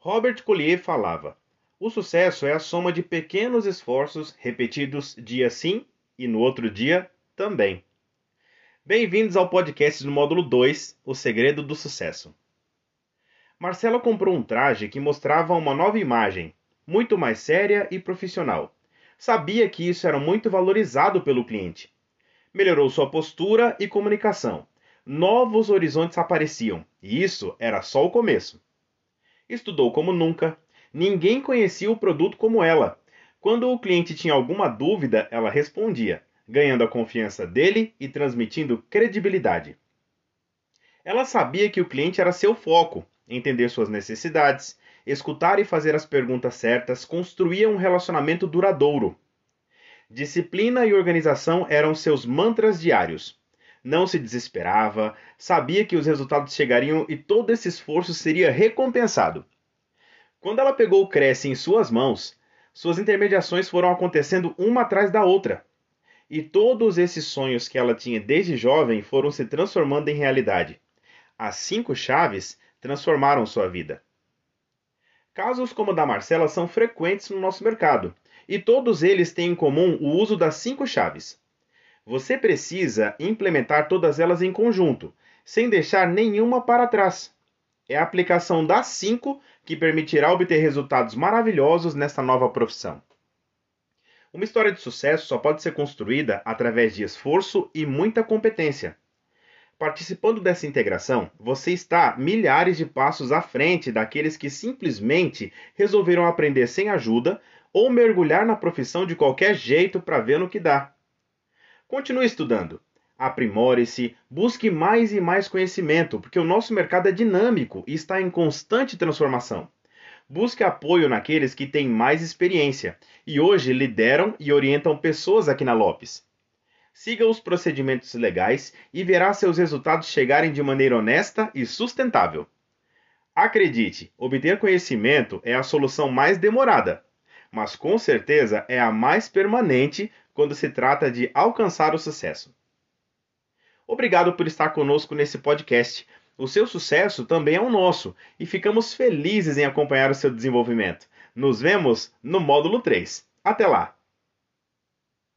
Robert Collier falava: o sucesso é a soma de pequenos esforços repetidos dia sim e no outro dia também. Bem-vindos ao podcast do módulo 2, O Segredo do Sucesso. Marcela comprou um traje que mostrava uma nova imagem, muito mais séria e profissional. Sabia que isso era muito valorizado pelo cliente. Melhorou sua postura e comunicação. Novos horizontes apareciam, e isso era só o começo. Estudou como nunca, ninguém conhecia o produto como ela. Quando o cliente tinha alguma dúvida, ela respondia ganhando a confiança dele e transmitindo credibilidade. Ela sabia que o cliente era seu foco, entender suas necessidades, escutar e fazer as perguntas certas construía um relacionamento duradouro. Disciplina e organização eram seus mantras diários. Não se desesperava, sabia que os resultados chegariam e todo esse esforço seria recompensado. Quando ela pegou o Cresce em suas mãos, suas intermediações foram acontecendo uma atrás da outra. E todos esses sonhos que ela tinha desde jovem foram se transformando em realidade. As cinco chaves transformaram sua vida. Casos como o da Marcela são frequentes no nosso mercado, e todos eles têm em comum o uso das cinco chaves. Você precisa implementar todas elas em conjunto, sem deixar nenhuma para trás. É a aplicação das cinco que permitirá obter resultados maravilhosos nesta nova profissão. Uma história de sucesso só pode ser construída através de esforço e muita competência. Participando dessa integração, você está milhares de passos à frente daqueles que simplesmente resolveram aprender sem ajuda ou mergulhar na profissão de qualquer jeito para ver no que dá. Continue estudando, aprimore-se, busque mais e mais conhecimento, porque o nosso mercado é dinâmico e está em constante transformação. Busque apoio naqueles que têm mais experiência e hoje lideram e orientam pessoas aqui na Lopes. Siga os procedimentos legais e verá seus resultados chegarem de maneira honesta e sustentável. Acredite, obter conhecimento é a solução mais demorada, mas com certeza é a mais permanente quando se trata de alcançar o sucesso. Obrigado por estar conosco nesse podcast. O seu sucesso também é o nosso e ficamos felizes em acompanhar o seu desenvolvimento. Nos vemos no módulo 3. Até lá!